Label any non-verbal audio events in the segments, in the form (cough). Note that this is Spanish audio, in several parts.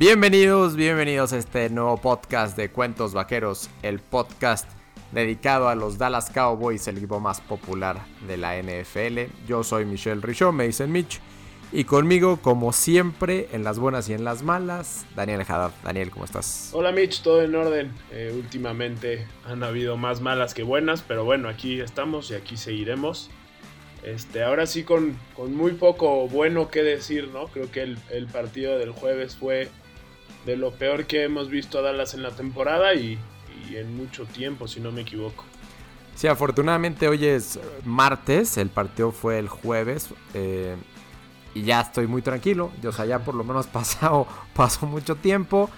Bienvenidos, bienvenidos a este nuevo podcast de Cuentos Vaqueros, el podcast dedicado a los Dallas Cowboys, el equipo más popular de la NFL. Yo soy Michelle Richaud, me dicen Mitch, y conmigo, como siempre, en las buenas y en las malas, Daniel Haddad. Daniel, ¿cómo estás? Hola Mitch, todo en orden. Eh, últimamente han habido más malas que buenas, pero bueno, aquí estamos y aquí seguiremos. Este, ahora sí con, con muy poco bueno que decir, ¿no? Creo que el, el partido del jueves fue de lo peor que hemos visto a Dallas en la temporada y, en mucho tiempo, si no me equivoco. Sí, afortunadamente hoy es martes, el partido fue el jueves eh, y ya estoy muy tranquilo. O sea, ya por lo menos (laughs) pasado, pasó mucho tiempo.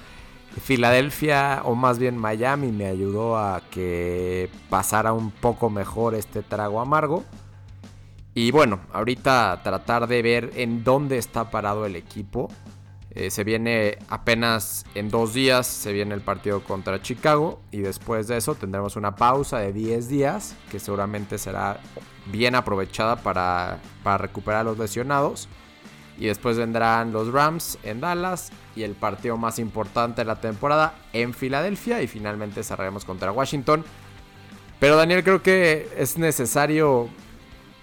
Filadelfia, o más bien Miami, me ayudó a que pasara un poco mejor este trago amargo. Y bueno, ahorita tratar de ver en dónde está parado el equipo. Eh, se viene apenas en dos días, se viene el partido contra Chicago y después de eso tendremos una pausa de 10 días que seguramente será bien aprovechada para, para recuperar a los lesionados. Y después vendrán los Rams en Dallas y el partido más importante de la temporada en Filadelfia y finalmente cerraremos contra Washington. Pero Daniel creo que es necesario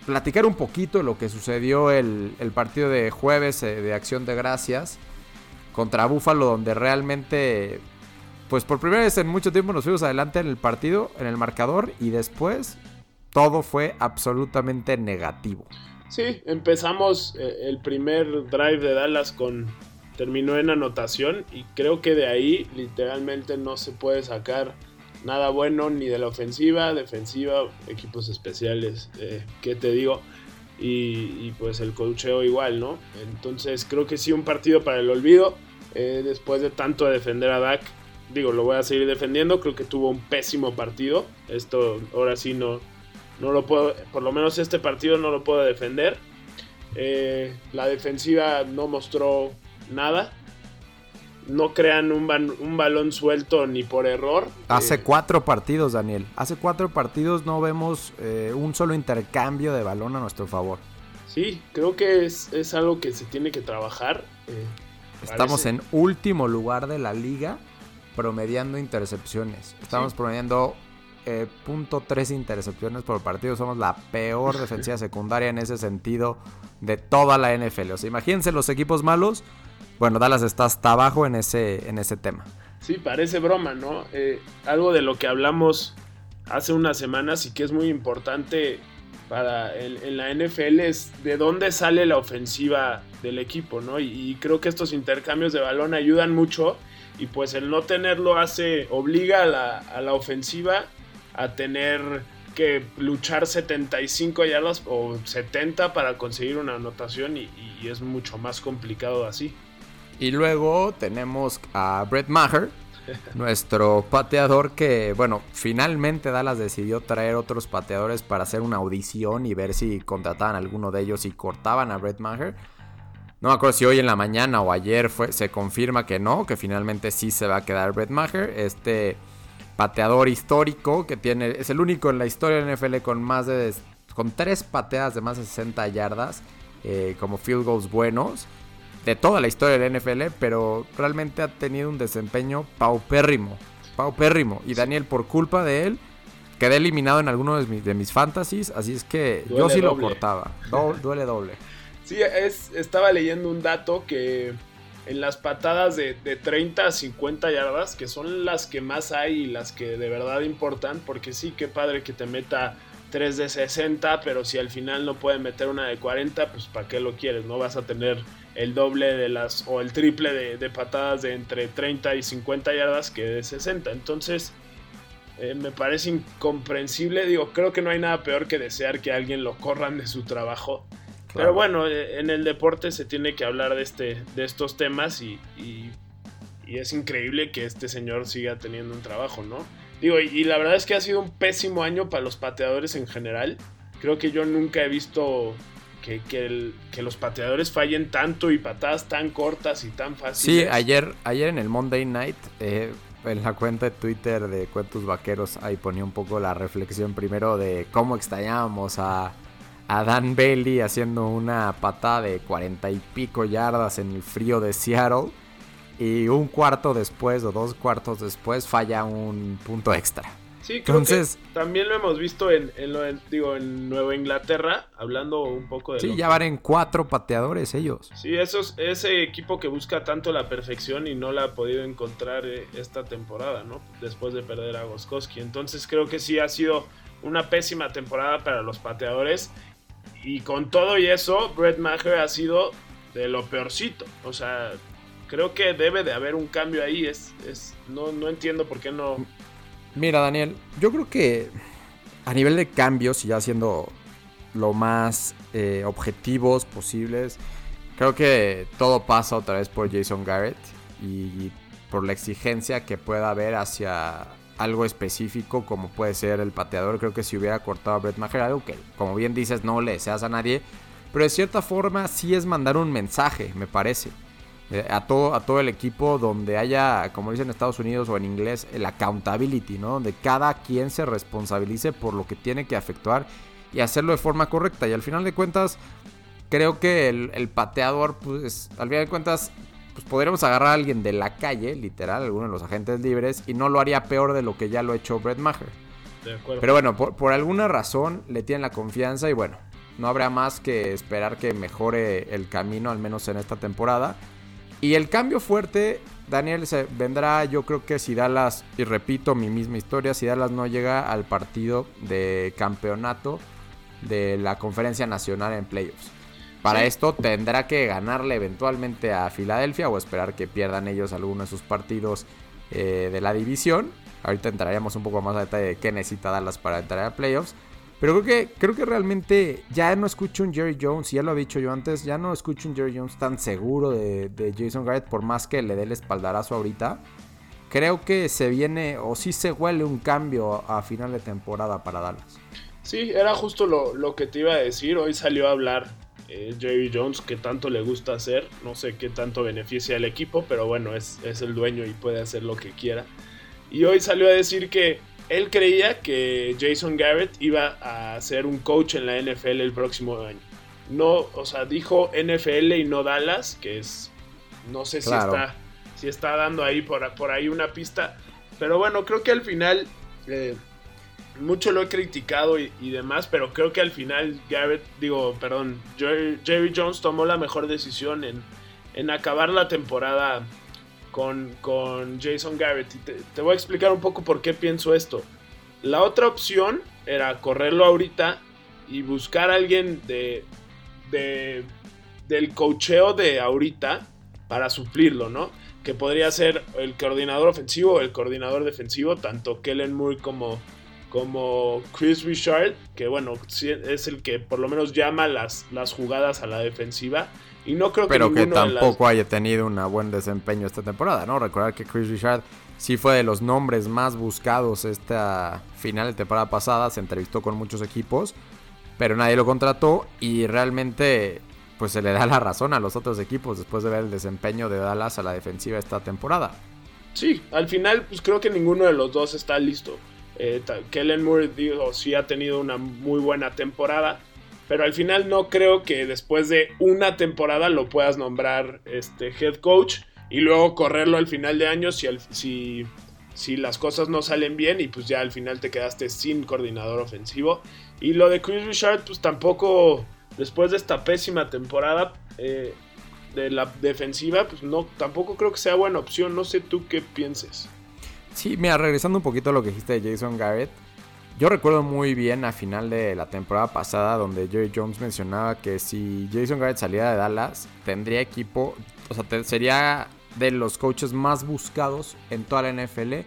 platicar un poquito lo que sucedió el, el partido de jueves eh, de Acción de Gracias contra Búfalo, donde realmente, pues por primera vez en mucho tiempo nos fuimos adelante en el partido, en el marcador, y después todo fue absolutamente negativo. Sí, empezamos eh, el primer drive de Dallas con terminó en anotación y creo que de ahí literalmente no se puede sacar nada bueno ni de la ofensiva, defensiva, equipos especiales, eh, ¿qué te digo? Y, pues el cocheo igual, ¿no? Entonces creo que sí un partido para el olvido. Eh, después de tanto de defender a Dak, digo, lo voy a seguir defendiendo. Creo que tuvo un pésimo partido. Esto ahora sí no, no lo puedo, por lo menos este partido no lo puedo defender. Eh, la defensiva no mostró nada. No crean un, un balón suelto ni por error. Hace eh, cuatro partidos, Daniel. Hace cuatro partidos no vemos un solo intercambio de balón a nuestro favor. Sí, creo que es, es algo que se tiene que trabajar. Estamos en último lugar de la liga promediando intercepciones. Estamos promediando eh, punto .3 intercepciones por partido. Somos la peor (laughs) defensiva secundaria en ese sentido de toda la NFL. O sea, imagínense los equipos malos. Bueno, Dallas está hasta abajo en ese, en ese tema. Sí, parece broma, ¿no? Eh, algo de lo que hablamos hace unas semanas y que es muy importante para en la NFL es de dónde sale la ofensiva del equipo, ¿no? Y, creo que estos intercambios de balón ayudan mucho y pues el no tenerlo hace, obliga a la, ofensiva a tener que luchar 75 yardas o 70 para conseguir una anotación y es mucho más complicado así. Y luego tenemos a Brett Maher, (laughs) nuestro pateador que, bueno, finalmente Dallas decidió traer otros pateadores para hacer una audición y ver si contrataban a alguno de ellos y cortaban a Brett Maher. No me acuerdo si hoy en la mañana o ayer fue, se confirma que no, que finalmente sí se va a quedar Brett Maher. Este pateador histórico que tiene, es el único en la historia del NFL con más de, con tres pateadas de más de 60 yardas eh, como field goals buenos de toda la historia del NFL, pero realmente ha tenido un desempeño paupérrimo. Paupérrimo. Y Daniel, por culpa de él, quedé eliminado en alguno de mis, de mis fantasies, así es que yo sí lo cortaba. duele doble. Sí, es, estaba leyendo un dato que en las patadas de, de, 30 a 50 yardas, que son las que más hay y las que de verdad importan, porque sí, qué padre que te meta 3 de 60, pero si al final no puede meter una de 40, pues ¿para qué lo quieres? No vas a tener el doble de las o el triple de, patadas de entre 30 y 50 yardas que de 60. Entonces, eh, me parece incomprensible. Digo, creo que no hay nada peor que desear que alguien lo corran de su trabajo. Pero bueno, eh, en el deporte se tiene que hablar de, este, de estos temas y, y, es increíble que este señor siga teniendo un trabajo, ¿no? Digo, y, la verdad es que ha sido un pésimo año para los pateadores en general. Creo que yo nunca he visto que, los pateadores fallen tanto y patadas tan cortas y tan fáciles. Sí, ayer, ayer en el Monday Night, eh, en la cuenta de Twitter de Cuentos Vaqueros, ahí ponía un poco la reflexión primero de cómo extrañábamos a, a Dan Bailey haciendo una patada de cuarenta y pico yardas en el frío de Seattle. y un cuarto después o dos cuartos después falla un punto extra. Sí, creo Entonces, que también lo hemos visto en, digo, en Nueva Inglaterra, hablando un poco de... Sí, ya van en cuatro pateadores ellos. Sí, esos, ese equipo que busca tanto la perfección y no la ha podido encontrar eh, esta temporada, ¿no? Después de perder a Goskowski. Entonces creo que sí ha sido una pésima temporada para los pateadores. Y con todo y eso, Brett Maher ha sido de lo peorcito. O sea, creo que debe de haber un cambio ahí. Es, es, no, no entiendo por qué no Mira, Daniel, yo creo que a nivel de cambios y ya siendo lo más eh, objetivos posibles, creo que todo pasa otra vez por Jason Garrett y por la exigencia que pueda haber hacia algo específico como puede ser el pateador. Creo que si hubiera cortado a Brett Maher, algo que como bien dices no le deseas a nadie, pero de cierta forma sí es mandar un mensaje, me parece. Eh, a todo, a todo el equipo donde haya, como dicen en Estados Unidos o en inglés, el accountability, ¿no? Donde cada quien se responsabilice por lo que tiene que efectuar y hacerlo de forma correcta. Y al final de cuentas, creo que el, pateador, pues, al final de cuentas, pues podríamos agarrar a alguien de la calle, literal, alguno de los agentes libres, y no lo haría peor de lo que ya lo ha hecho Brett Maher. Pero bueno, por, por alguna razón le tienen la confianza y bueno, no habrá más que esperar que mejore el camino, al menos en esta temporada. Y el cambio fuerte, Daniel, se vendrá yo creo que si Dallas, y repito mi misma historia, si Dallas no llega al partido de campeonato de la conferencia nacional en playoffs. Para esto tendrá que ganarle eventualmente a Filadelfia o esperar que pierdan ellos alguno de sus partidos eh, de la división. Ahorita entraríamos un poco más a detalle de qué necesita Dallas para entrar a playoffs. Pero creo que, creo que realmente ya no escucho un Jerry Jones, ya lo he dicho yo antes, ya no escucho un Jerry Jones tan seguro de, Jason Garrett, por más que le dé el espaldarazo ahorita. Creo que se viene, o sí se huele un cambio a final de temporada para Dallas. Sí, era justo lo, que te iba a decir. Hoy salió a hablar eh, Jerry Jones, que tanto le gusta hacer. No sé qué tanto beneficia al equipo, pero bueno, es, es el dueño y puede hacer lo que quiera. Y hoy salió a decir que él creía que Jason Garrett iba a ser un coach en la NFL el próximo año. No, o sea, dijo NFL y no Dallas, que es, no sé si está, si está dando ahí por, por, ahí una pista. Pero bueno, creo que al final, eh, mucho lo he criticado y, demás, pero creo que al final Garrett, digo, perdón, Jerry, Jones tomó la mejor decisión en, en acabar la temporada con, con Jason Garrett. Te, voy a explicar un poco por qué pienso esto. La otra opción era correrlo ahorita y buscar a alguien de, de, del cocheo de ahorita para suplirlo, ¿no? Que podría ser el coordinador ofensivo o el coordinador defensivo, tanto Kellen Moore como, como Chris Richard, que bueno, es el que por lo menos llama las, las jugadas a la defensiva y no creo que Pero que tampoco haya tenido un buen desempeño esta temporada, ¿no? Recordar que Chris Richard sí fue de los nombres más buscados esta final de temporada pasada, se entrevistó con muchos equipos, pero nadie lo contrató y realmente pues se le da la razón a los otros equipos después de ver el desempeño de Dallas a la defensiva esta temporada. Sí, al final pues creo que ninguno de los dos está listo. Eh, Kellen Moore digo, sí ha tenido una muy buena temporada, pero al final no creo que después de una temporada lo puedas nombrar este head coach y luego correrlo al final de año si, si, si las cosas no salen bien y pues ya al final te quedaste sin coordinador ofensivo. Y lo de Chris Richard pues tampoco después de esta pésima temporada eh, de la defensiva pues no tampoco creo que sea buena opción. No sé tú qué pienses. Sí, mira, regresando un poquito a lo que dijiste de Jason Garrett. Yo recuerdo muy bien a final de la temporada pasada donde Jerry Jones mencionaba que si Jason Garrett saliera de Dallas, tendría equipo, o sea, sería de los coaches más buscados en toda la NFL.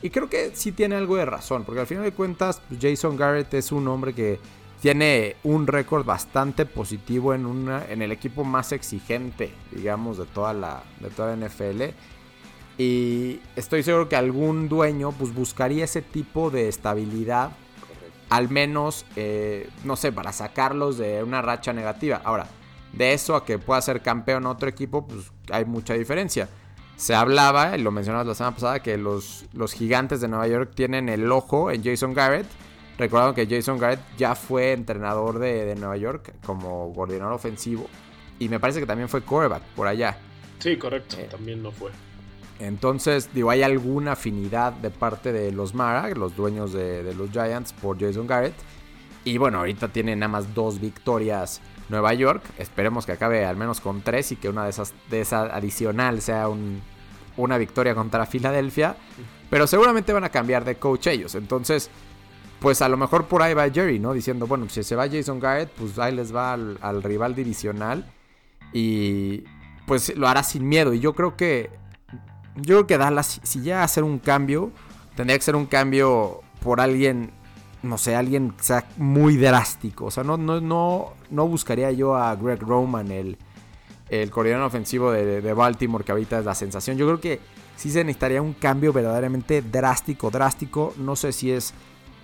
Y creo que sí tiene algo de razón, porque al final de cuentas pues, Jason Garrett es un hombre que tiene un récord bastante positivo en, una, en el equipo más exigente, digamos, de toda la, de toda la NFL. Y estoy seguro que algún dueño pues, buscaría ese tipo de estabilidad. Al menos, eh, no sé, para sacarlos de una racha negativa. Ahora, de eso a que pueda ser campeón otro equipo, pues hay mucha diferencia. Se hablaba, y lo mencionamos la semana pasada, que los, los gigantes de Nueva York tienen el ojo en Jason Garrett. Recuerdan que Jason Garrett ya fue entrenador de, de Nueva York como coordinador ofensivo. Y me parece que también fue quarterback por allá. Sí, correcto, eh, también no fue. Entonces, digo, hay alguna afinidad de parte de los Mara, los dueños de, los Giants, por Jason Garrett. Y bueno, ahorita tiene nada más dos victorias Nueva York. Esperemos que acabe al menos con tres y que una de esas de esa adicional sea una victoria contra Filadelfia. Pero seguramente van a cambiar de coach ellos. Entonces, pues a lo mejor por ahí va Jerry, ¿no? Diciendo, bueno, si se va Jason Garrett, pues ahí les va al rival divisional. Y pues lo hará sin miedo. Y yo creo que yo creo que Dallas, si llega a hacer un cambio, tendría que ser un cambio por alguien, no sé, alguien que sea muy drástico. O sea, no, no, no, no buscaría yo a Greg Roman, el, el coordinador ofensivo de, Baltimore, que ahorita es la sensación. Yo creo que sí se necesitaría un cambio verdaderamente drástico, drástico. No sé si es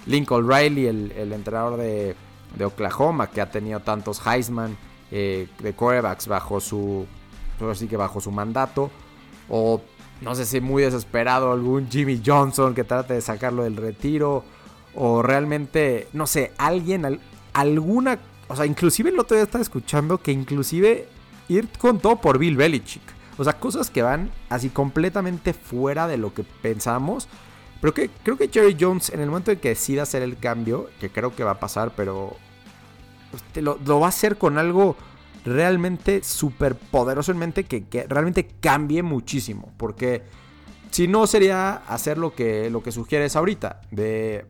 Lincoln Riley, el, entrenador de, Oklahoma, que ha tenido tantos Heisman eh, de quarterbacks bajo su, así que bajo su mandato. O no sé si muy desesperado algún Jimmy Johnson que trate de sacarlo del retiro o realmente, no sé, alguien, alguna, o sea, inclusive el otro día estaba escuchando que inclusive ir con todo por Bill Belichick. O sea, cosas que van así completamente fuera de lo que pensamos. Pero que creo que Jerry Jones, en el momento en que decida hacer el cambio, que creo que va a pasar, pero lo, lo va a hacer con algo realmente súper poderoso en mente que, realmente cambie muchísimo. Porque si no sería hacer lo que, lo que sugieres ahorita. De.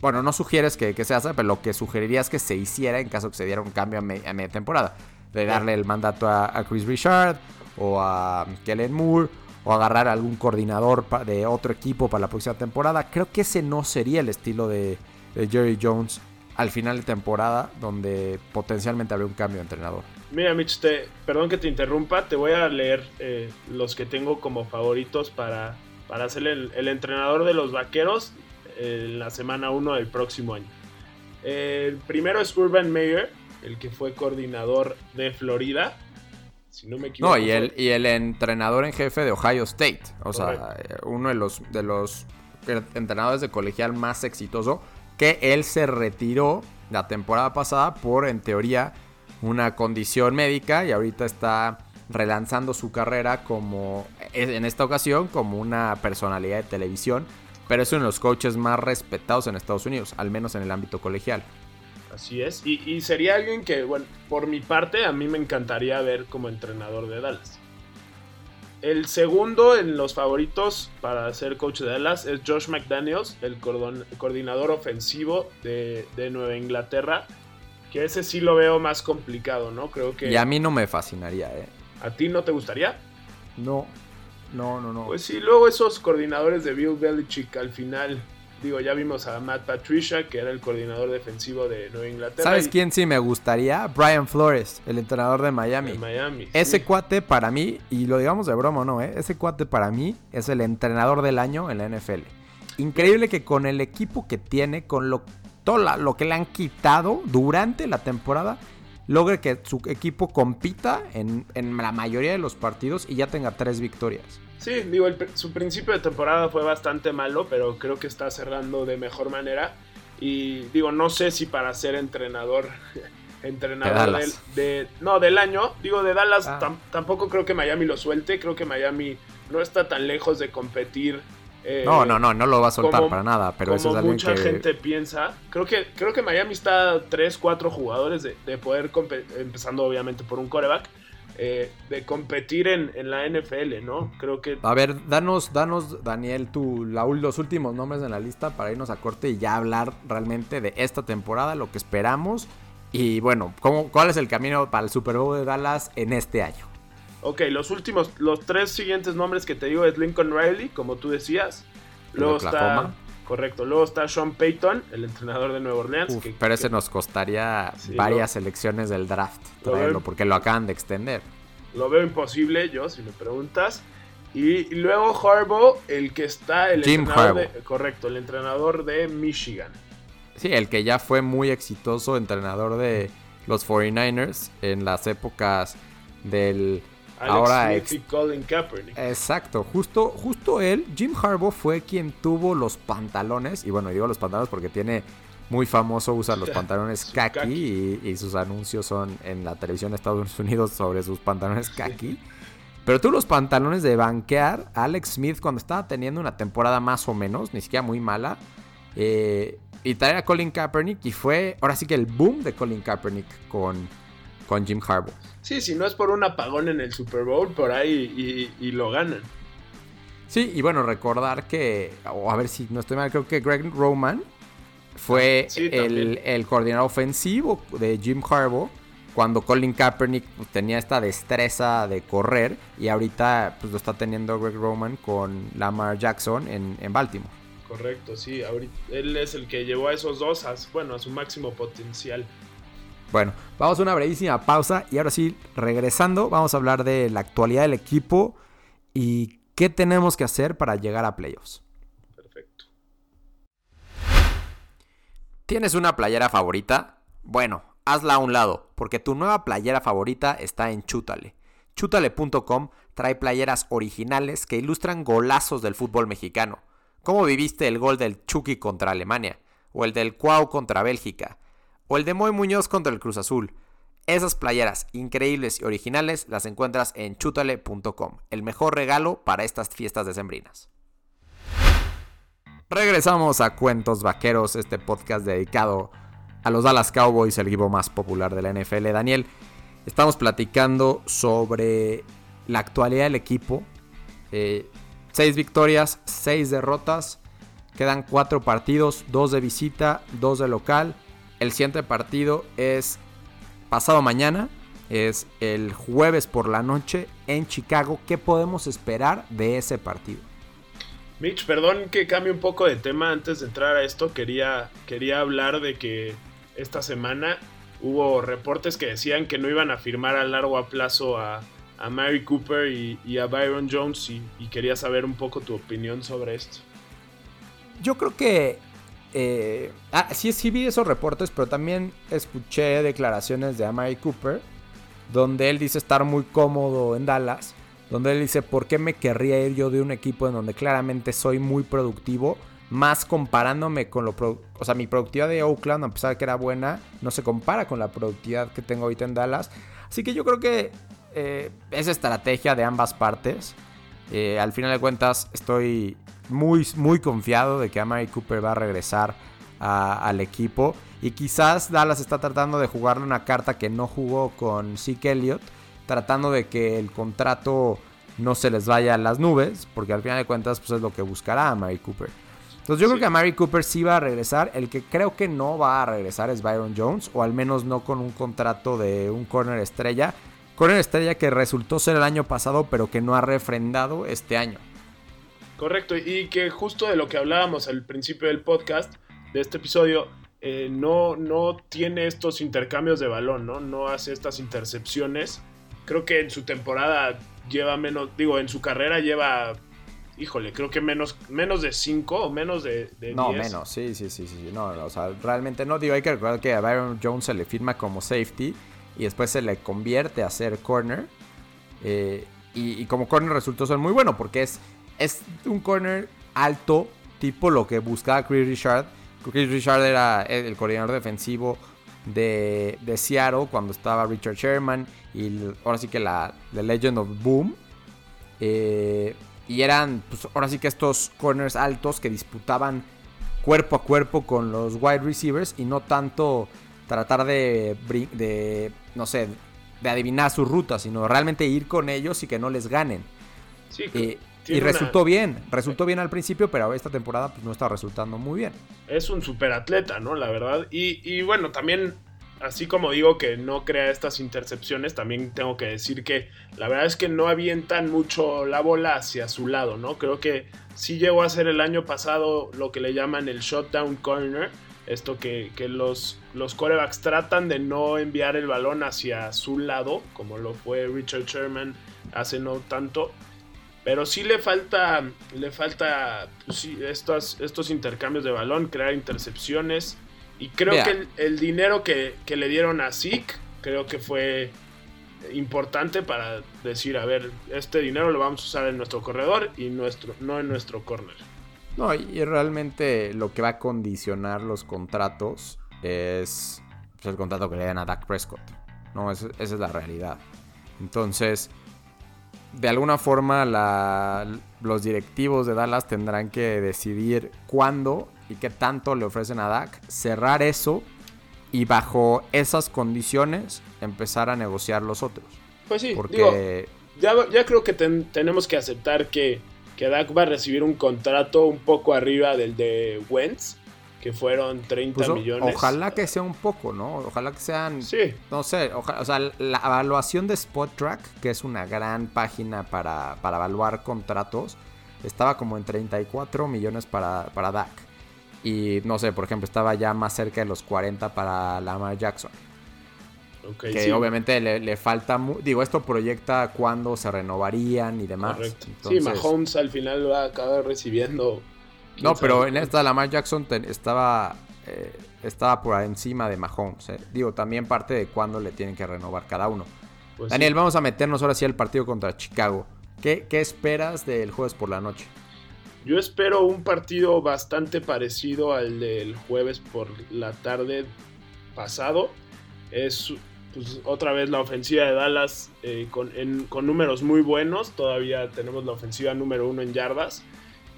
Bueno, no sugieres que, se haga, pero lo que sugeriría es que se hiciera en caso que se diera un cambio a, media temporada. De darle el mandato a, Chris Richard o a Kellen Moore o agarrar a algún coordinador de otro equipo para la próxima temporada. Creo que ese no sería el estilo de, de Jerry Jones al final de temporada donde potencialmente habría un cambio de entrenador. Mira, Mitch, perdón que te interrumpa, te voy a leer eh, los que tengo como favoritos para, para ser el, entrenador de los vaqueros en la semana 1 del próximo año. el primero es Urban Meyer, el que fue coordinador de Florida. Si no me equivoco. No, y el, y el entrenador en jefe de Ohio State. O sea, uno de los, de los entrenadores de colegial más exitoso que él se retiró la temporada pasada por, en teoría, una condición médica y ahorita está relanzando su carrera como, en esta ocasión, como una personalidad de televisión, pero es uno de los coaches más respetados en Estados Unidos, al menos en el ámbito colegial. Así es, y, y sería alguien que, bueno, por mi parte, a mí me encantaría ver como entrenador de Dallas. El segundo en los favoritos para ser coach de Dallas es Josh McDaniels, el coordinador ofensivo de, Nueva Inglaterra. Que ese sí lo veo más complicado, ¿no? Creo que. Y a mí no me fascinaría, ¿eh? ¿A ti no te gustaría? No, no, no, no. Pues sí, luego esos coordinadores de Bill Belichick al final Digo, ya vimos a Matt Patricia, que era el coordinador defensivo de Nueva Inglaterra. ¿Sabes quién sí me gustaría? Brian Flores, el entrenador de Miami. Miami. Ese cuate para mí, y lo digamos de broma o no, ¿eh? ese cuate para mí es el entrenador del año en la NFL. Increíble que con el equipo que tiene, con lo, todo lo que le han quitado durante la temporada, logre que su equipo compita en, en la mayoría de los partidos y ya tenga tres victorias. Sí, digo, su principio de temporada fue bastante malo, pero creo que está cerrando de mejor manera. Y digo, no sé si para ser entrenador, (laughs) entrenador de, no, del año, digo, de Dallas ah. tampoco creo que Miami lo suelte, creo que Miami no está tan lejos de competir. Eh, no, no, no, no lo va a soltar para nada, pero eso es mucha gente piensa. Creo que, creo que Miami está 3, 4 jugadores de, de poder, empezando obviamente por un coreback, eh, de competir en, la NFL, ¿no? Creo que... A ver, danos, danos, Daniel, tu, los últimos nombres en la lista para irnos a corte y ya hablar realmente de esta temporada, lo que esperamos y bueno, ¿cómo, ¿cuál es el camino para el Super Bowl de Dallas en este año? Ok, los últimos, los tres siguientes nombres que te digo es Lincoln Riley, como tú decías. Luego está... Correcto. Luego está Sean Payton, el entrenador de Nueva Orleans. pero ese nos costaría varias elecciones del draft traerlo, porque lo acaban de extender. Lo veo imposible, yo, si me preguntas. Y, luego Harbaugh, el que está. El Jim Harbaugh. correcto, el entrenador de Michigan. Sí, el que ya fue muy exitoso entrenador de los 49ers en las épocas del Ahora Smith Colin Kaepernick. Exacto, justo, justo él, Jim Harbaugh fue quien tuvo los pantalones, y bueno, digo los pantalones porque tiene muy famoso, usa los (laughs) pantalones kaki, Y, sus anuncios son en la televisión de Estados Unidos sobre sus pantalones kaki. Pero tú los pantalones de banquear a Alex Smith cuando estaba teniendo una temporada más o menos, ni siquiera muy mala. Eh, y traer a Colin Kaepernick y fue ahora sí que el boom de Colin Kaepernick con, con Jim Harbaugh. Sí, si no es por un apagón en el Super Bowl, por ahí y, lo ganan. Sí, y bueno, recordar que, o a ver si no estoy mal, creo que Greg Roman fue el, el, coordinador ofensivo de Jim Harbaugh cuando Colin Kaepernick pues, tenía esta destreza de correr y ahorita pues lo está teniendo Greg Roman con Lamar Jackson en, en Baltimore. Correcto, sí, ahorita, él es el que llevó a esos dos a, bueno, a su máximo potencial. Bueno, vamos a una brevísima pausa y ahora sí, regresando, vamos a hablar de la actualidad del equipo y qué tenemos que hacer para llegar a playoffs. Perfecto. ¿Tienes una playera favorita? Bueno, hazla a un lado, porque tu nueva playera favorita está en Chútale. Chútale.com trae playeras originales que ilustran golazos del fútbol mexicano. ¿Cómo viviste el gol del Chucky contra Alemania? ¿O el del Cuau contra Bélgica? ¿O el de Moy Muñoz contra el Cruz Azul? Esas playeras increíbles y originales las encuentras en chútale.com, el mejor regalo para estas fiestas decembrinas. Regresamos a Cuentos Vaqueros, este podcast dedicado a los Dallas Cowboys, el equipo más popular de la NFL. Daniel, estamos platicando sobre la actualidad del equipo. Eh, seis victorias, seis derrotas. Quedan cuatro partidos, dos de visita, dos de local. El siguiente partido es pasado mañana, es el jueves por la noche en Chicago. ¿Qué podemos esperar de ese partido? Mitch, perdón que cambie un poco de tema antes de entrar a esto. Quería, quería hablar de que esta semana hubo reportes que decían que no iban a firmar a largo plazo a, Mary Cooper y, a Byron Jones y, quería saber un poco tu opinión sobre esto. Yo creo que... Eh, ah, sí, sí vi esos reportes, pero también escuché declaraciones de Mary Cooper donde él dice estar muy cómodo en Dallas, donde él dice, ¿por qué me querría ir yo de un equipo en donde claramente soy muy productivo? más comparándome con lo... O sea, mi productividad de Oakland, a pesar de que era buena, no se compara con la productividad que tengo ahorita en Dallas. Así que yo creo que eh, es estrategia de ambas partes. Eh, al final de cuentas, estoy muy, muy confiado de que Amari Cooper va a regresar al equipo. Y quizás Dallas está tratando de jugarle una carta que no jugó con Zeke Elliott, tratando de que el contrato no se les vaya a las nubes, porque al final de cuentas pues es lo que buscará Amari Cooper. Entonces yo creo que a Mary Cooper sí va a regresar. El que creo que no va a regresar es Byron Jones, o al menos no con un contrato de un corner estrella. Corner estrella que resultó ser el año pasado, pero que no ha refrendado este año. Correcto, y que justo de lo que hablábamos al principio del podcast, de este episodio, eh, no, no tiene estos intercambios de balón, ¿no? No hace estas intercepciones. Creo que en su temporada lleva menos, digo, en su carrera lleva híjole, creo que menos, menos de 5 o menos de, 10. No, menos, sí, sí, sí, sí. No, o sea, realmente no. Digo, hay que recordar que a Byron Jones se le firma como safety y después se le convierte a ser corner. Eh, y, como corner resultó ser muy bueno porque es, es un corner alto, tipo lo que buscaba Chris Richard. Chris Richard era el coordinador defensivo de, de Seattle cuando estaba Richard Sherman y ahora sí que la The Legend of Boom. Eh, y eran, pues ahora sí que estos corners altos que disputaban cuerpo a cuerpo con los wide receivers y no tanto tratar de, de no sé, de adivinar su ruta, sino realmente ir con ellos y que no les ganen. Sí, eh, y resultó bien, resultó bien al principio, pero esta temporada pues, no está resultando muy bien. Es un superatleta, ¿no? La verdad. Y, y bueno, también así como digo que no crea estas intercepciones, también tengo que decir que la verdad es que no avientan mucho la bola hacia su lado, ¿no? Creo que sí llegó a ser el año pasado lo que le llaman el shutdown corner, esto que, los, los corebacks tratan de no enviar el balón hacia su lado, como lo fue Richard Sherman hace no tanto. Pero sí le falta, le falta pues estos, estos intercambios de balón, crear intercepciones. Y creo que el, dinero que, le dieron a Zeke, creo que fue importante para decir, a ver, este dinero lo vamos a usar en nuestro corredor y nuestro, no en nuestro corner. No, y realmente lo que va a condicionar los contratos es pues, el contrato que le dan a Dak Prescott. No, esa, es la realidad. Entonces, de alguna forma los directivos de Dallas tendrán que decidir cuándo y qué tanto le ofrecen a Dak, cerrar eso y bajo esas condiciones empezar a negociar los otros. Pues sí, porque ya, creo que tenemos que aceptar que, que Dak va a recibir un contrato un poco arriba del de Wentz que fueron 30 pues, millones. Ojalá que sea un poco, ¿no? Ojalá que sean. Sí. No sé, o sea, la evaluación de Spot Track, que es una gran página para, para evaluar contratos, estaba como en 34 millones para, para Dak. Y no sé, por ejemplo, estaba ya más cerca de los 40 para Lamar Jackson. Okay, que obviamente le, falta. Digo, esto proyecta cuándo se renovarían y demás. Correcto. sí, Mahomes al final va a acabar recibiendo no, pero en esta Lamar Jackson estaba, eh, estaba por encima de Mahomes. Eh. Digo, también parte de cuándo le tienen que renovar cada uno. Pues Daniel, vamos a meternos ahora sí al partido contra Chicago. ¿Qué, ¿Qué esperas del jueves por la noche? Yo espero un partido bastante parecido al del jueves por la tarde pasado. Es pues, otra vez la ofensiva de Dallas eh, con, con, números muy buenos. Todavía tenemos la ofensiva número uno en yardas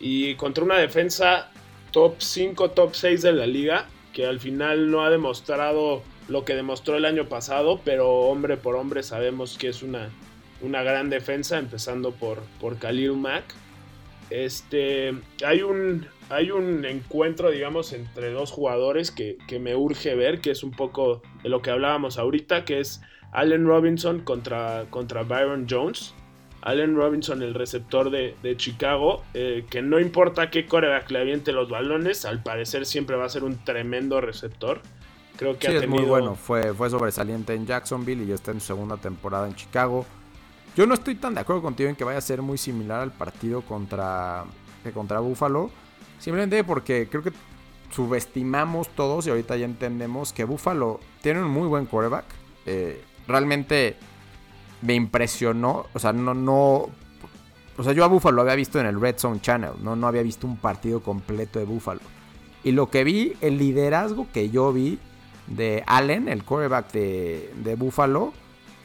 y contra una defensa top 5, top 6 de la liga, que al final no ha demostrado lo que demostró el año pasado, pero hombre por hombre sabemos que es una, una gran defensa, empezando por, por Khalil Mack. Este, hay, un, hay un encuentro, digamos, entre dos jugadores que, que, me urge ver, que es un poco de lo que hablábamos ahorita, que es Allen Robinson contra, contra Byron Jones. Allen Robinson, el receptor de, Chicago, eh, que no importa qué coreback le aviente los balones, al parecer siempre va a ser un tremendo receptor. Creo que sí, es muy bueno, fue, fue sobresaliente en Jacksonville y ya está en su segunda temporada en Chicago. Yo no estoy tan de acuerdo contigo en que vaya a ser muy similar al partido contra, contra Buffalo, simplemente porque creo que subestimamos todos y ahorita ya entendemos que Buffalo tiene un muy buen quarterback. Eh, realmente me impresionó. O sea, no, no. O sea, yo a Buffalo lo había visto en el Red Zone Channel, ¿no? No había visto un partido completo de Buffalo. Y lo que vi, el liderazgo que yo vi de Allen, el quarterback de, de Buffalo,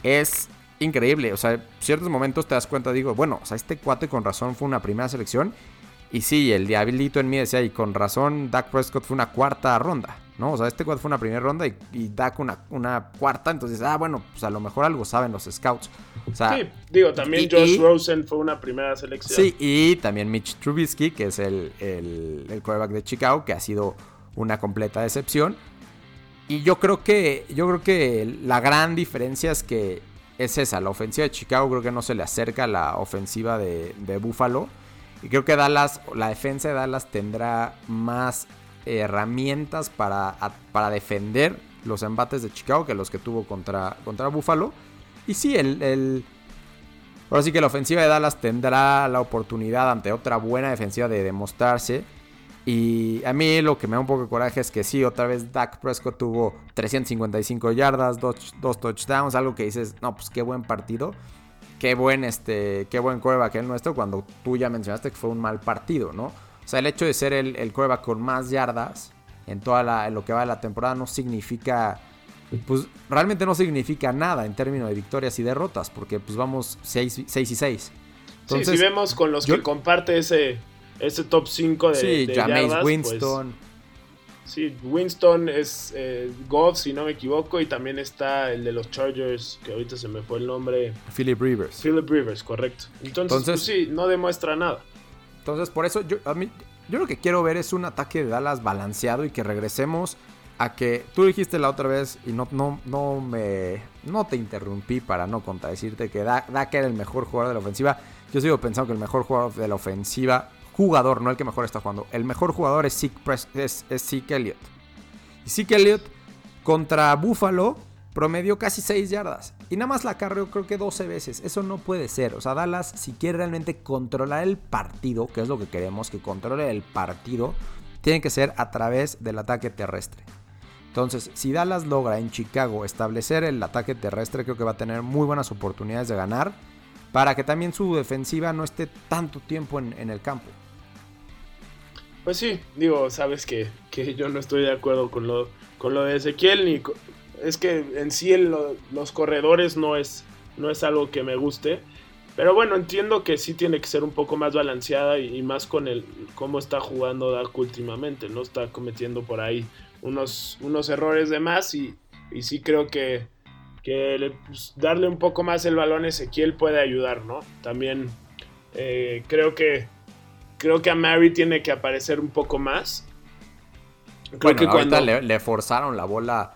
es increíble. O sea, en ciertos momentos te das cuenta, digo, bueno, o sea, este cuate con razón fue una primera selección. Y sí, el diablito en mí decía, y con razón, Dak Prescott fue una cuarta ronda. ¿no? O sea, este cuadro fue una primera ronda y, y Dak una, una, cuarta, entonces, ah, bueno, pues a lo mejor algo saben los scouts. sí, digo, también Josh Rosen fue una primera selección. Sí, y también Mitch Trubisky, que es el, el, el quarterback de Chicago, que ha sido una completa decepción. Y yo creo que, yo creo que la gran diferencia es que es esa, la ofensiva de Chicago creo que no se le acerca a la ofensiva de, de Buffalo. Y creo que Dallas, la defensa de Dallas tendrá más herramientas para, para defender los embates de Chicago que los que tuvo contra, contra Buffalo. Y sí, el, ahora sí que la ofensiva de Dallas tendrá la oportunidad ante otra buena defensiva de demostrarse. Y a mí lo que me da un poco de coraje es que sí, otra vez Dak Prescott tuvo 355 yardas, dos, dos touchdowns, algo que dices, no, pues qué buen partido. Qué buen, este, qué buen que el nuestro cuando tú ya mencionaste que fue un mal partido, ¿no? O sea, el hecho de ser el, el con más yardas en toda lo que va de la temporada no significa. Pues realmente no significa nada en términos de victorias y derrotas, porque pues vamos 6, y 6. sí, si vemos con los que comparte ese, ese top 5 de, sí, de pues, Winston. Sí, Winston es eh, Goff, si no me equivoco, y también está el de los Chargers, que ahorita se me fue el nombre. Philip Rivers. Philip Rivers, correcto. Entonces, pues, sí, no demuestra nada. Entonces, por eso yo, a mí, yo lo que quiero ver es un ataque de Dallas balanceado y que regresemos a que tú dijiste la otra vez y no, no, no me no te interrumpí para no contradecirte que Dak era el mejor jugador de la ofensiva. Yo sigo pensando que el mejor jugador de la ofensiva, jugador, no el que mejor está jugando, el mejor jugador es Zeke, Elliott. Y Zeke Elliott contra Buffalo Promedió casi 6 yardas. Y nada más la carreó creo que 12 veces. Eso no puede ser. O sea, Dallas, si quiere realmente controlar el partido, que es lo que queremos, que controle el partido, tiene que ser a través del ataque terrestre. Entonces, si Dallas logra en Chicago establecer el ataque terrestre, creo que va a tener muy buenas oportunidades de ganar. Para que también su defensiva no esté tanto tiempo en, el campo. Pues sí, digo, sabes que, que, yo no estoy de acuerdo con lo, con lo de Ezequiel ni, es que en sí los corredores no es, no es algo que me guste. Pero bueno, entiendo que sí tiene que ser un poco más balanceada y, más con el cómo está jugando Dak últimamente. No está cometiendo por ahí unos, unos errores de más y, y sí creo que, que pues, darle un poco más el balón a Ezequiel puede ayudar, ¿no? También eh, creo que creo que a Mary tiene que aparecer un poco más. Creo que cuando le, forzaron la bola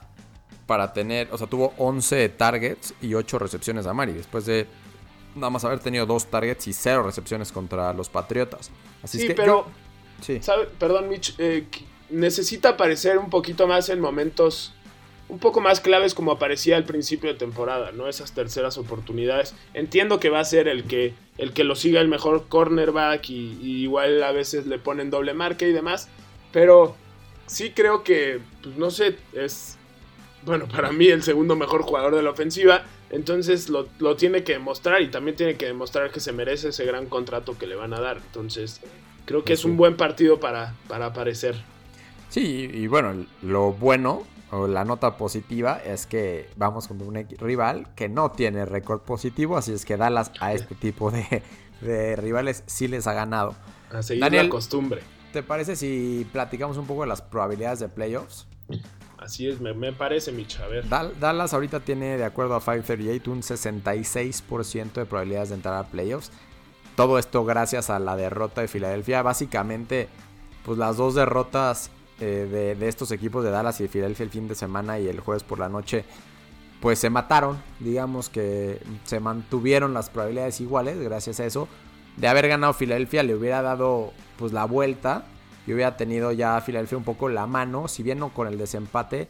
para tener, o sea, tuvo 11 targets y 8 recepciones a Mary después de nada más haber tenido 2 targets y 0 recepciones contra los Patriotas. Así sí, que pero sí. perdón Mitch, eh, necesita aparecer un poquito más en momentos un poco más claves como aparecía al principio de temporada, ¿no? Esas terceras oportunidades. Entiendo que va a ser el que, el que lo siga el mejor cornerback y, igual a veces le ponen doble marca y demás, pero sí creo que, pues no sé, es, bueno, para mí el segundo mejor jugador de la ofensiva, entonces lo, tiene que demostrar y también tiene que demostrar que se merece ese gran contrato que le van a dar. Entonces, creo que es un buen partido para, para aparecer. Sí, y bueno, lo bueno o la nota positiva es que vamos con un rival que no tiene récord positivo, así es que Dallas a este tipo de, rivales sí les ha ganado. A seguir la costumbre. ¿Te parece si platicamos un poco de las probabilidades de playoffs? Así es, me, parece, Micha. A ver. Dallas ahorita tiene, de acuerdo a 538, un 66% de probabilidades de entrar a playoffs. Todo esto gracias a la derrota de Filadelfia. Básicamente, pues las dos derrotas eh, de, estos equipos de Dallas y de Filadelfia el fin de semana y el jueves por la noche, pues se mataron, digamos que se mantuvieron las probabilidades iguales gracias a eso. De haber ganado Filadelfia le hubiera dado pues la vuelta y hubiera tenido ya a Filadelfia un poco la mano, si bien no con el desempate,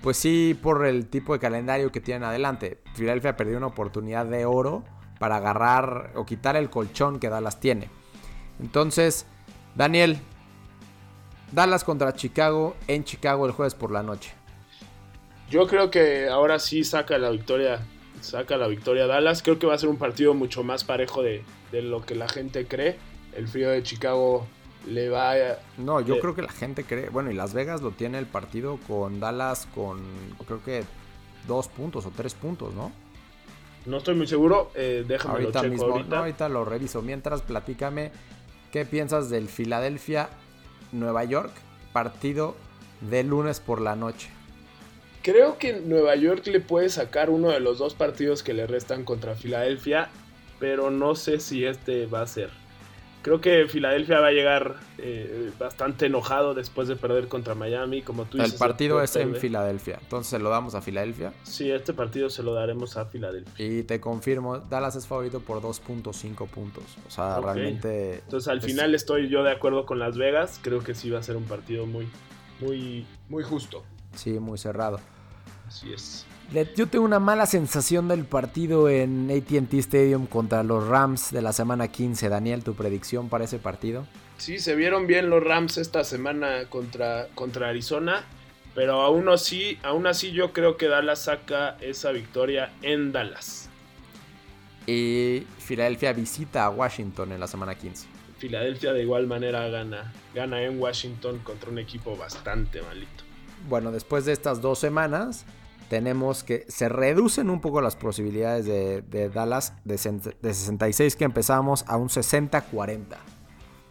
pues sí por el tipo de calendario que tienen adelante. Filadelfia perdió una oportunidad de oro para agarrar o quitar el colchón que Dallas tiene. Entonces, Daniel, Dallas contra Chicago en Chicago el jueves por la noche. Yo creo que ahora sí saca la victoria, saca la victoria Dallas. Creo que va a ser un partido mucho más parejo de, lo que la gente cree. El frío de Chicago le va a... No, yo creo que la gente cree... Bueno, y Las Vegas lo tiene el partido con Dallas con creo que dos puntos o tres puntos, ¿no? No estoy muy seguro, eh, déjame ahorita lo mismo, ahorita lo reviso. Mientras, platícame qué piensas del Philadelphia Nueva York, partido de lunes por la noche. Creo que Nueva York le puede sacar uno de los dos partidos que le restan contra Filadelfia, pero no sé si este va a ser. Creo que Filadelfia va a llegar eh, bastante enojado después de perder contra Miami, como tú dices. El partido es en Filadelfia, entonces se lo damos a Filadelfia. Sí, este partido se lo daremos a Filadelfia. Y te confirmo, Dallas es favorito por 2.5 puntos. O sea, realmente. Entonces al final estoy yo de acuerdo con Las Vegas. Creo que sí va a ser un partido muy, muy, muy justo. Sí, muy cerrado. Así es. Yo tengo una mala sensación del partido en ATT Stadium contra los Rams de la semana 15. Daniel, ¿tu predicción para ese partido? Sí, se vieron bien los Rams esta semana contra, contra Arizona, pero aún así, aún así yo creo que Dallas saca esa victoria en Dallas. Y Filadelfia visita a Washington en la semana 15. Filadelfia de igual manera gana, gana en Washington contra un equipo bastante malito. Bueno, después de estas dos semanas, tenemos que se reducen un poco las posibilidades de, Dallas de, 66 que empezamos a un 60-40.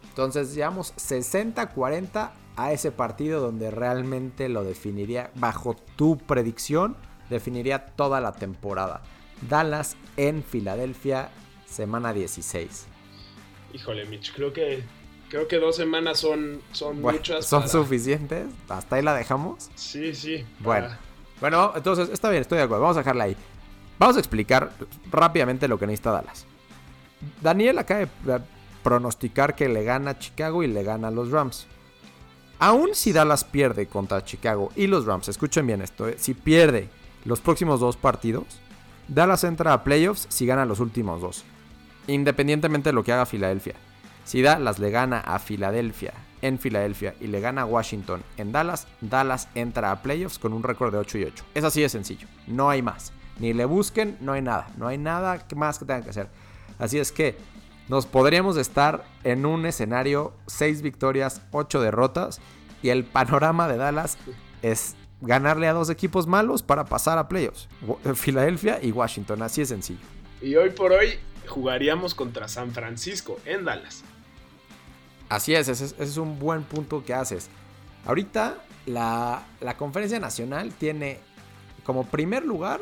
Entonces llevamos 60-40 a ese partido donde realmente lo definiría, bajo tu predicción, definiría toda la temporada. Dallas en Filadelfia, semana 16. Híjole, Mitch, creo que creo que dos semanas son, son muchas. ¿Son suficientes? ¿Hasta ahí la dejamos? Sí, sí. Bueno. Bueno, entonces está bien, estoy de acuerdo. Vamos a dejarla ahí. Vamos a explicar rápidamente lo que necesita Dallas. Daniel acaba de pronosticar que le gana a Chicago y le gana a los Rams. Aún si Dallas pierde contra Chicago y los Rams, escuchen bien esto, eh, si pierde los próximos dos partidos, Dallas entra a playoffs si gana los últimos dos, independientemente de lo que haga Filadelfia. Si Dallas le gana a Filadelfia en Filadelfia y le gana a Washington en Dallas, Dallas entra a playoffs con un récord de 8 y 8. Es así de sencillo, no hay más. Ni le busquen, no hay nada, no hay nada más que tengan que hacer. Así es que nos podríamos estar en un escenario 6 victorias, 8 derrotas y el panorama de Dallas es ganarle a dos equipos malos para pasar a playoffs. Filadelfia y Washington, así de sencillo. Y hoy por hoy jugaríamos contra San Francisco en Dallas. Así es, ese es, un buen punto que haces. Ahorita la, conferencia nacional tiene como primer lugar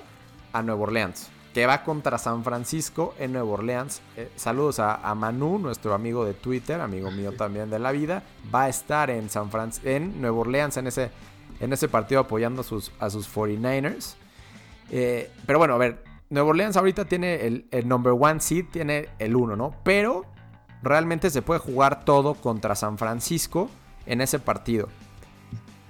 a Nueva Orleans, que va contra San Francisco en Nueva Orleans. Eh, saludos a, Manu, nuestro amigo de Twitter, amigo mío también de la vida. Va a estar en, San en Nueva Orleans en ese, en ese partido apoyando a sus, a sus 49ers. Eh, pero bueno, a ver, Nueva Orleans ahorita tiene el, el number one seed, tiene el 1, ¿no? Pero realmente se puede jugar todo contra San Francisco en ese partido.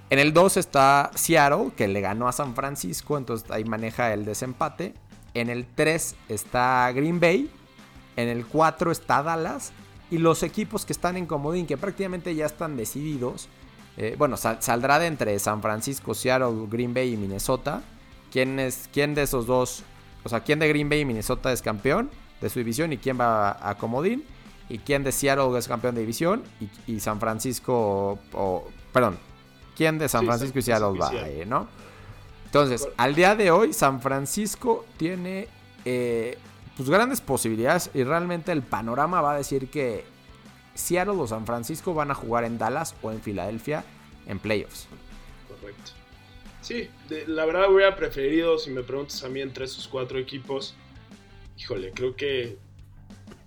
En el 2 está Seattle, que le ganó a San Francisco, entonces ahí maneja el desempate. En el 3 está Green Bay. En el 4 está Dallas. Y los equipos que están en comodín, que prácticamente ya están decididos. Eh, bueno, saldrá de entre San Francisco, Seattle, Green Bay y Minnesota. ¿Quién, es, ¿Quién de esos dos? O sea, ¿quién de Green Bay y Minnesota es campeón de su división y quién va a comodín? Y quién de Seattle es campeón de división y, San Francisco, o, perdón, quién de San Francisco y Seattle va, ahí, ¿no? Entonces, al día de hoy, San Francisco tiene eh, pues grandes posibilidades y realmente el panorama va a decir que Seattle o San Francisco van a jugar en Dallas o en Filadelfia en playoffs. Correcto. Sí, la verdad hubiera preferido, si me preguntas a mí, entre esos cuatro equipos, híjole, creo que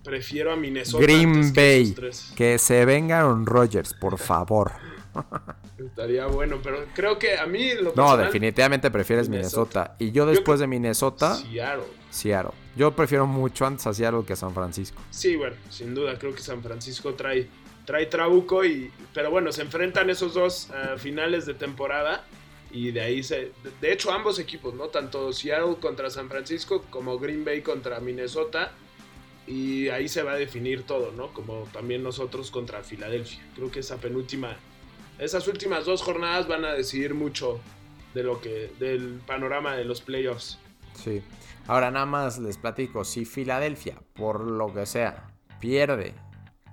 Prefiero a Minnesota. Green Bay. Que, se venga Aaron Rodgers, por favor. (laughs) Estaría bueno, pero creo que a mí lo No, definitivamente prefieres Minnesota. Y yo después de Minnesota. Seattle. Seattle. Yo prefiero mucho antes a Seattle que a San Francisco. Sí, bueno, sin duda. Creo que San Francisco trae, trae trabuco. Y, pero bueno, se enfrentan esos dos a finales de temporada. Y de ahí se. De hecho, ambos equipos, ¿no? Tanto Seattle contra San Francisco como Green Bay contra Minnesota y ahí se va a definir todo, ¿no? Como también nosotros contra Filadelfia. Creo que esa penúltima, esas últimas dos jornadas van a decidir mucho de lo que, del panorama de los playoffs. Sí. Ahora nada más les platico, si Filadelfia, por lo que sea, pierde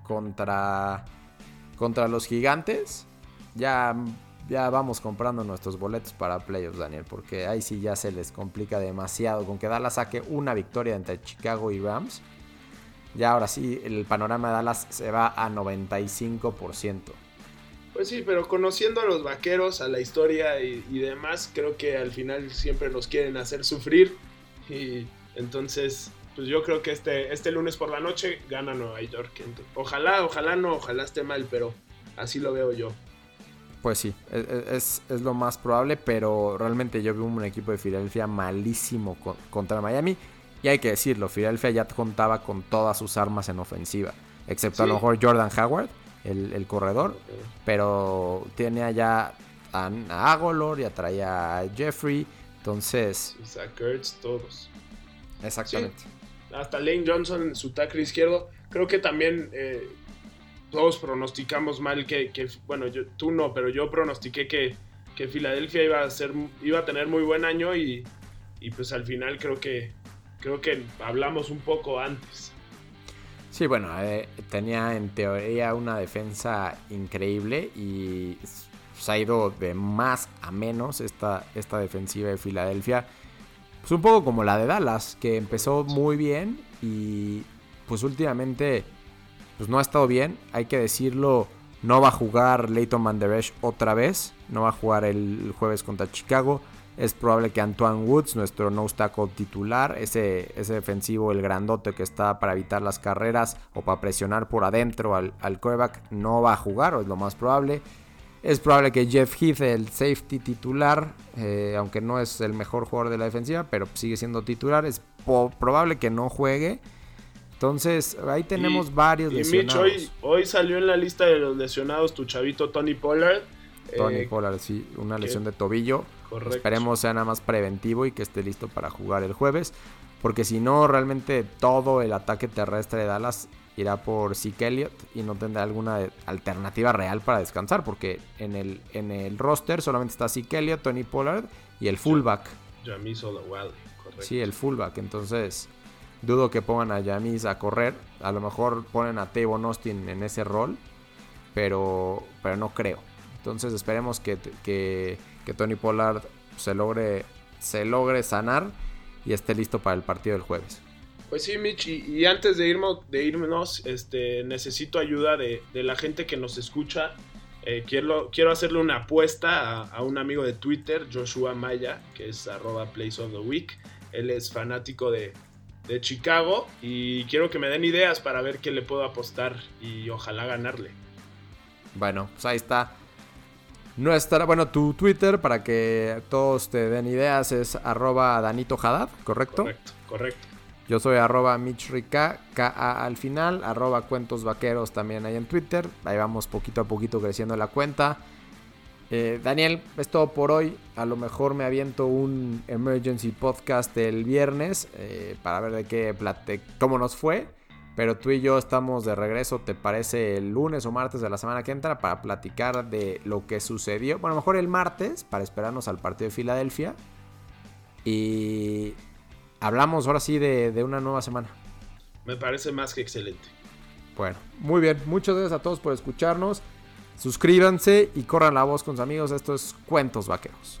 contra, contra los gigantes, ya, ya vamos comprando nuestros boletos para playoffs, Daniel, porque ahí sí ya se les complica demasiado. Con que Dallas saque una victoria entre Chicago y Rams, ya ahora sí el panorama de Dallas se va a 95%. Pues sí, pero conociendo a los vaqueros, a la historia y, demás, creo que al final siempre nos quieren hacer sufrir. Y entonces, pues yo creo que este, este lunes por la noche gana Nueva York. Ojalá, ojalá no, ojalá esté mal, pero así lo veo yo. Pues sí, e, e, es, es, lo más probable, pero realmente yo veo un equipo de Filadelfia malísimo contra Miami. Y hay que decirlo, Philadelphia ya contaba con todas sus armas en ofensiva. Excepto a lo mejor Jordan Howard, el, corredor. Pero tiene allá a, Agolor, ya traía a Jeffrey. Entonces. Ertz, todos. Exactamente. Hasta Lane Johnson en su tackle izquierdo. Creo que también eh, todos pronosticamos mal que, bueno, yo, tú no, pero yo pronostiqué que, que Filadelfia iba a ser, iba a tener muy buen año y, y pues al final creo que creo que hablamos un poco antes. Sí, bueno, eh, tenía en teoría una defensa increíble y se ha ido de más a menos esta, esta defensiva de Filadelfia. Pues un poco como la de Dallas, que empezó muy bien y pues últimamente pues no ha estado bien, hay que decirlo. No va a jugar Leighton Manderesh otra vez, no va a jugar el jueves contra Chicago. Es probable que Antoine Woods, nuestro no tackle titular, ese, ese defensivo, el grandote que está para evitar las carreras o para presionar por adentro al, al no va a jugar, o es lo más probable. Es probable que Jeff Heath, el safety titular, eh, aunque no es el mejor jugador de la defensiva, pero sigue siendo titular, es probable que no juegue. Entonces, ahí tenemos varios lesionados. hoy, hoy, salió en la lista de los lesionados tu chavito Tony Pollard. Tony eh, Pollard, sí, una lesión de tobillo. Esperemos sea nada más preventivo y que esté listo para jugar el jueves. Porque si no, realmente todo el ataque terrestre de Dallas irá por Zeke Elliott y no tendrá alguna alternativa real para descansar. Porque en el, en el roster solamente está Zeke Elliott, Tony Pollard y el fullback. Jamis correcto. Sí, el fullback. Entonces, dudo que pongan a Jamis a correr. A lo mejor ponen a Tavon Austin en ese rol. Pero, pero no creo. Entonces esperemos que, que que Tony Pollard se logre, se logre sanar y esté listo para el partido del jueves. Pues sí, Mitch, y, antes de irnos, de irnos este, necesito ayuda de, la gente que nos escucha. Eh, quiero, quiero hacerle una apuesta a, un amigo de Twitter, Joshua Maya, que es arroba place of the week. Él es fanático de, de Chicago y quiero que me den ideas para ver qué le puedo apostar y ojalá ganarle. Bueno, pues ahí está. Nuestra, bueno, tu Twitter para que todos te den ideas es arroba Danito Haddad, ¿correcto? Correcto, correcto. Yo soy arroba Mitchrica, K-A al final, arroba Cuentos Vaqueros también ahí en Twitter. Ahí vamos poquito a poquito creciendo la cuenta. Eh, Daniel, es todo por hoy. A lo mejor me aviento un emergency podcast el viernes eh, para ver de qué plate cómo nos fue. Pero tú y yo estamos de regreso, ¿te parece el lunes o martes de la semana que entra para platicar de lo que sucedió? Bueno, mejor el martes para esperarnos al partido de Filadelfia. Y hablamos ahora sí de, de una nueva semana. Me parece más que excelente. Bueno, muy bien. Muchas gracias a todos por escucharnos. Suscríbanse y corran la voz con sus amigos. Esto es Cuentos Vaqueros.